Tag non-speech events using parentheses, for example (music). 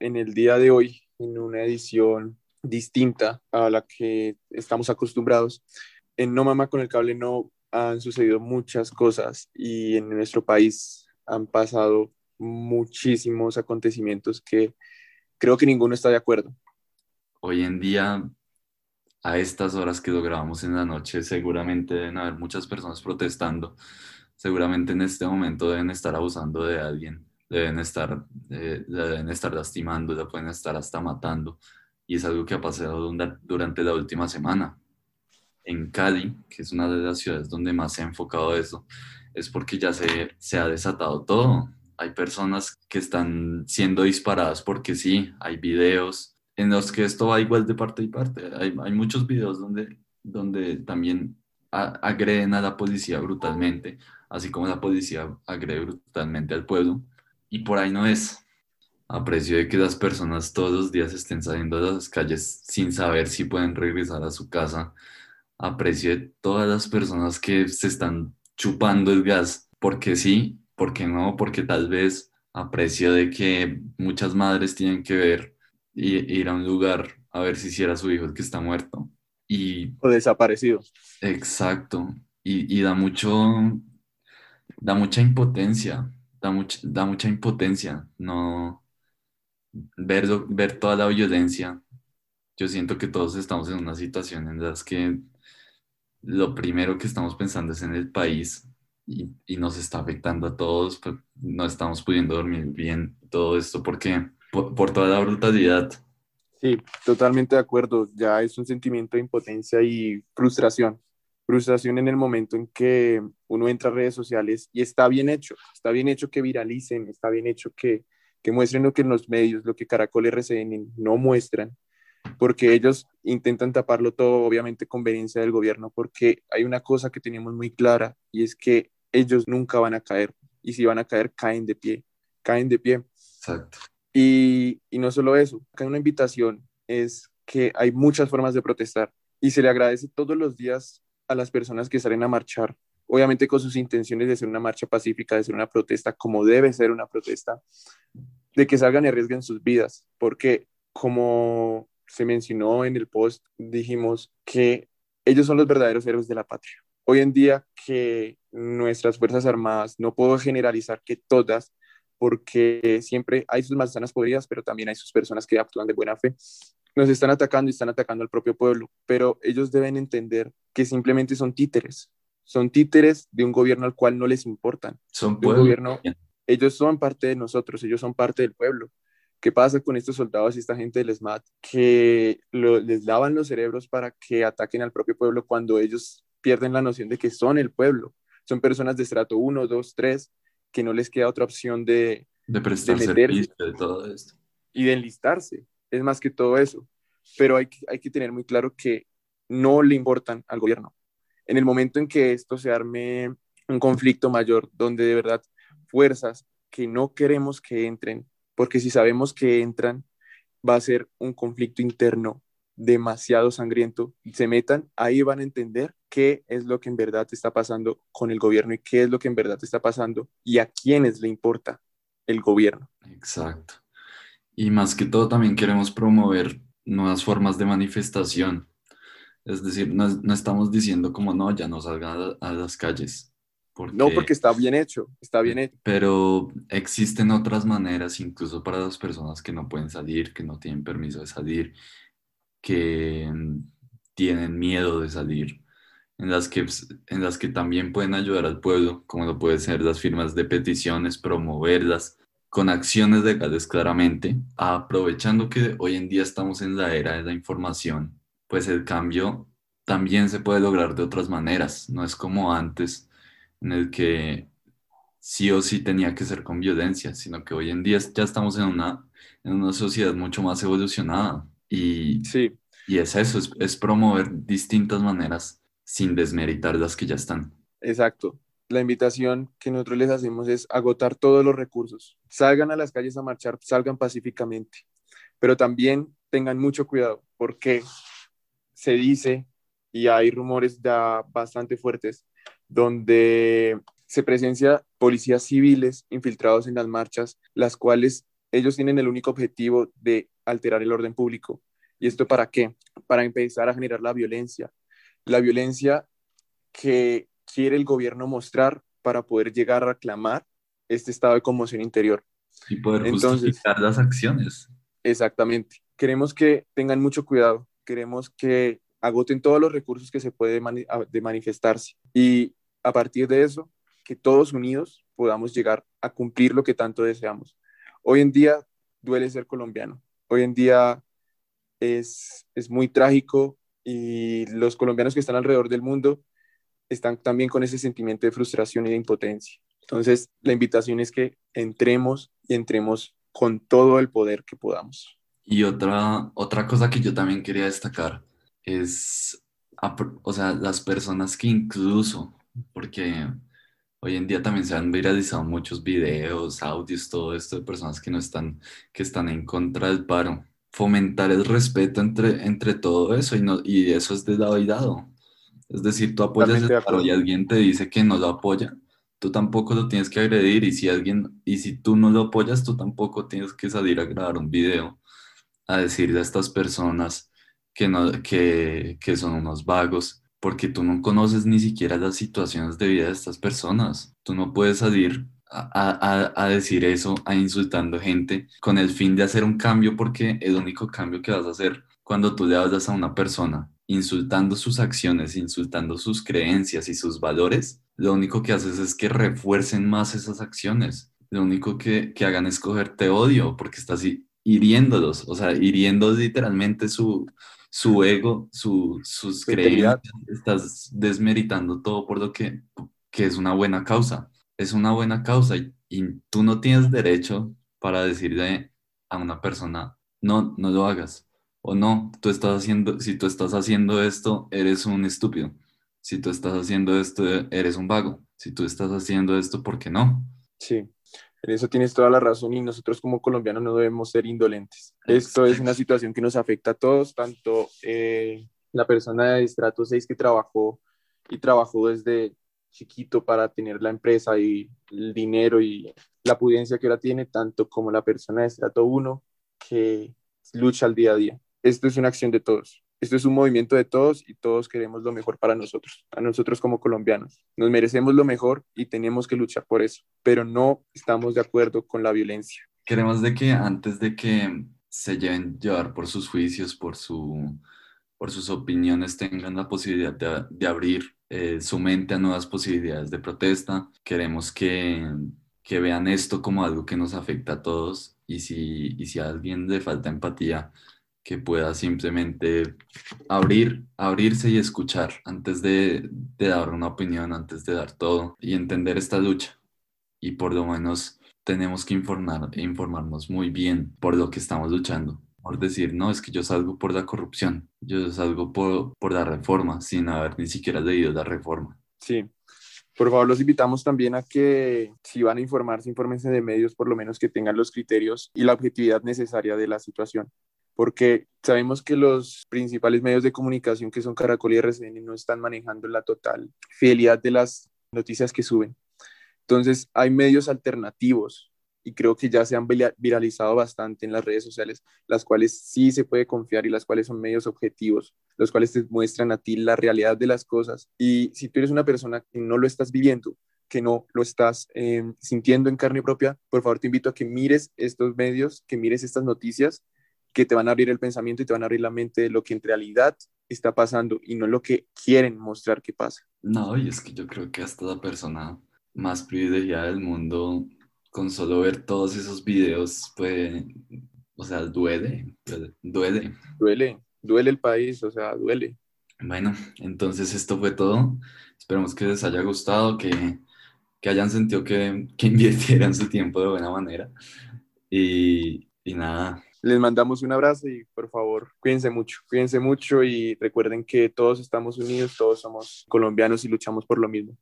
en el día de hoy en una edición distinta a la que estamos acostumbrados. En No Mama con el Cable no han sucedido muchas cosas y en nuestro país han pasado muchísimos acontecimientos que creo que ninguno está de acuerdo. Hoy en día, a estas horas que lo grabamos en la noche, seguramente deben haber muchas personas protestando. Seguramente en este momento deben estar abusando de alguien, deben estar, eh, deben estar lastimando, la pueden estar hasta matando. Y es algo que ha pasado durante la última semana. En Cali, que es una de las ciudades donde más se ha enfocado eso, es porque ya se, se ha desatado todo hay personas que están siendo disparadas porque sí, hay videos en los que esto va igual de parte y parte. Hay, hay muchos videos donde, donde también agreden a la policía brutalmente, así como la policía agrede brutalmente al pueblo. Y por ahí no es. Aprecio de que las personas todos los días estén saliendo a las calles sin saber si pueden regresar a su casa. Aprecio de todas las personas que se están chupando el gas porque sí ¿por qué no? Porque tal vez aprecio de que muchas madres tienen que ver y ir a un lugar a ver si hiciera su hijo el que está muerto. Y, o desaparecido. Exacto. Y, da mucho, da mucha impotencia, da, da mucha impotencia, no ver, ver toda la violencia. Yo siento que todos estamos en una situación en la que lo primero que estamos pensando es en el país y, y, nos está afectando a todos, pues no estamos pudiendo dormir bien, todo esto, porque por, por, toda la brutalidad. Sí, totalmente de acuerdo, ya es un sentimiento de impotencia y frustración, frustración en el momento en que uno entra a redes sociales y está bien hecho, está bien hecho que viralicen, está bien hecho que, que muestren lo que en los medios, lo que Caracol RCN no muestran, porque ellos intentan taparlo todo, obviamente, conveniencia del gobierno, porque hay una cosa que tenemos muy clara y es que ellos nunca van a caer. Y si van a caer, caen de pie, caen de pie. Exacto. Y, y no solo eso, acá hay una invitación, es que hay muchas formas de protestar y se le agradece todos los días a las personas que salen a marchar, obviamente con sus intenciones de ser una marcha pacífica, de ser una protesta como debe ser una protesta, de que salgan y arriesguen sus vidas, porque como se mencionó en el post, dijimos que ellos son los verdaderos héroes de la patria. Hoy en día que nuestras Fuerzas Armadas, no puedo generalizar que todas, porque siempre hay sus manzanas podridas, pero también hay sus personas que actúan de buena fe, nos están atacando y están atacando al propio pueblo, pero ellos deben entender que simplemente son títeres, son títeres de un gobierno al cual no les importan. Son de un gobierno, ellos son parte de nosotros, ellos son parte del pueblo. ¿Qué pasa con estos soldados y esta gente del SMAT que les lavan los cerebros para que ataquen al propio pueblo cuando ellos pierden la noción de que son el pueblo. Son personas de estrato 1, 2, 3, que no les queda otra opción de, de prestar servicio, de todo esto. Y de enlistarse. Es más que todo eso. Pero hay, hay que tener muy claro que no le importan al gobierno. En el momento en que esto se arme un conflicto mayor, donde de verdad fuerzas que no queremos que entren, porque si sabemos que entran, va a ser un conflicto interno demasiado sangriento, se metan, ahí van a entender qué es lo que en verdad está pasando con el gobierno y qué es lo que en verdad está pasando y a quiénes le importa el gobierno. Exacto. Y más que todo también queremos promover nuevas formas de manifestación. Es decir, no, estamos diciendo como no, ya no salgan a, las calles. no, porque está bien hecho, está bien hecho. Pero existen otras maneras, incluso para las personas que no pueden salir, que no tienen permiso de salir, que tienen miedo de salir, en las que, en las que también pueden ayudar al pueblo, como lo pueden ser las firmas de peticiones, promoverlas con acciones legales claramente, aprovechando que hoy en día estamos en la era de la información, pues el cambio también se puede lograr de otras maneras, no es como antes en el que sí o sí tenía que ser con violencia, sino que hoy en día ya estamos en una, en una sociedad mucho más evolucionada y, sí. y es eso, es, promover distintas maneras sin desmeritar las que ya están. Exacto. La invitación que nosotros les hacemos es agotar todos los recursos. Salgan a las calles a marchar, salgan pacíficamente, pero también tengan mucho cuidado porque se dice y hay rumores ya bastante fuertes donde se presencia policías civiles infiltrados en las marchas, las cuales ellos tienen el único objetivo de alterar el orden público. ¿Y esto para qué? Para empezar a generar la violencia. La violencia que quiere el gobierno mostrar para poder llegar a reclamar este estado de conmoción interior. Y poder justificar las acciones. Exactamente. Queremos que tengan mucho cuidado. Queremos que agoten todos los recursos que se puede de manifestarse. Y a partir de eso, que todos unidos podamos llegar a cumplir lo que tanto deseamos. Hoy en día duele ser colombiano. Hoy en día es, es muy trágico y los colombianos que están alrededor del mundo están también con ese sentimiento de frustración y de impotencia. Entonces, la invitación es que entremos y entremos con todo el poder que podamos. Y otra, otra cosa que yo también quería destacar es, o sea, las personas que incluso, porque hoy en día también se han viralizado muchos videos, audios, todo esto de personas que no están, que están en contra del paro. Fomentar el respeto entre, entre todo eso y, no, y eso es de lado y dado. Es decir, tú apoyas el paro y alguien te dice que no lo apoya, tú tampoco lo tienes que agredir y si alguien, y si tú no lo apoyas, tú tampoco tienes que salir a grabar un video a decirle a estas personas que, no, que, que son unos vagos, porque tú no conoces ni siquiera las situaciones de vida de estas personas. Tú no puedes salir a, a, a, decir eso, a insultando gente con el fin de hacer un cambio, porque el único cambio que vas a hacer cuando tú le hablas a una persona insultando sus acciones, insultando sus creencias y sus valores, lo único que haces es que refuercen más esas acciones. Lo único que, que hagan es cogerte odio porque estás hiriéndolos, o sea, hiriendo literalmente su, su ego, su, sus creencias. Estás desmeritando todo por lo que, que es una buena causa. Es una buena causa y, y tú no tienes derecho para decirle a una persona, no, no lo hagas o no, tú estás haciendo, si tú estás haciendo esto, eres un estúpido. Si tú estás haciendo esto, eres un vago. Si tú estás haciendo esto, ¿por qué no? Sí, en eso tienes toda la razón y nosotros como colombianos no debemos ser indolentes. Esto es una situación que nos afecta a todos, tanto eh, la persona de estrato 6 que trabajó y trabajó desde chiquito para tener la empresa y el dinero y la pudencia que ahora tiene, tanto como la persona de estrato 1 que lucha al día a día esto es una acción de todos. Esto es un movimiento de todos y todos queremos lo mejor para nosotros, a nosotros como colombianos. Nos merecemos lo mejor y tenemos que luchar por eso, pero no estamos de acuerdo con la violencia. Queremos de que antes de que se lleven llevar por sus juicios, por, su, por sus opiniones, tengan la posibilidad de, de abrir eh, su mente a nuevas posibilidades de protesta. Queremos que, que vean esto como algo que nos afecta a todos y si, y si a alguien le falta empatía, que pueda simplemente abrir, abrirse y escuchar antes de, dar una opinión, antes de dar todo y entender esta lucha. Y por lo menos tenemos que informar, informarnos muy bien por lo que estamos luchando. Por decir, no, es que yo salgo por la corrupción, yo salgo por, por la reforma sin haber ni siquiera leído la reforma. Sí, por favor, los invitamos también a que si van a informarse, infórmense de medios, por lo menos que tengan los criterios y la objetividad necesaria de la situación porque sabemos que los principales medios de comunicación que son Caracol y RCN no están manejando la total fidelidad de las noticias que suben. Entonces, hay medios alternativos y creo que ya se han viralizado bastante en las redes sociales, las cuales sí se puede confiar y las cuales son medios objetivos, los cuales te muestran a ti la realidad de las cosas. Y si tú eres una persona que no lo estás viviendo, que no lo estás eh, sintiendo en carne propia, por favor te invito a que mires estos medios, que mires estas noticias que te van a abrir el pensamiento y te van a abrir la mente de lo que en realidad está pasando y no lo que quieren mostrar que pasa. No, y es que yo creo que hasta la persona más privilegiada del mundo, con solo ver todos esos videos, pues, o sea, duele, duele. Duele, duele el país, o sea, duele. Bueno, entonces esto fue todo. Esperamos que les haya gustado, que, que hayan sentido que, que (laughs) invirtieran su tiempo de buena manera. Y, y nada, les mandamos un abrazo y por favor, cuídense mucho, cuídense mucho y recuerden que todos estamos unidos, todos somos colombianos y luchamos por lo mismo.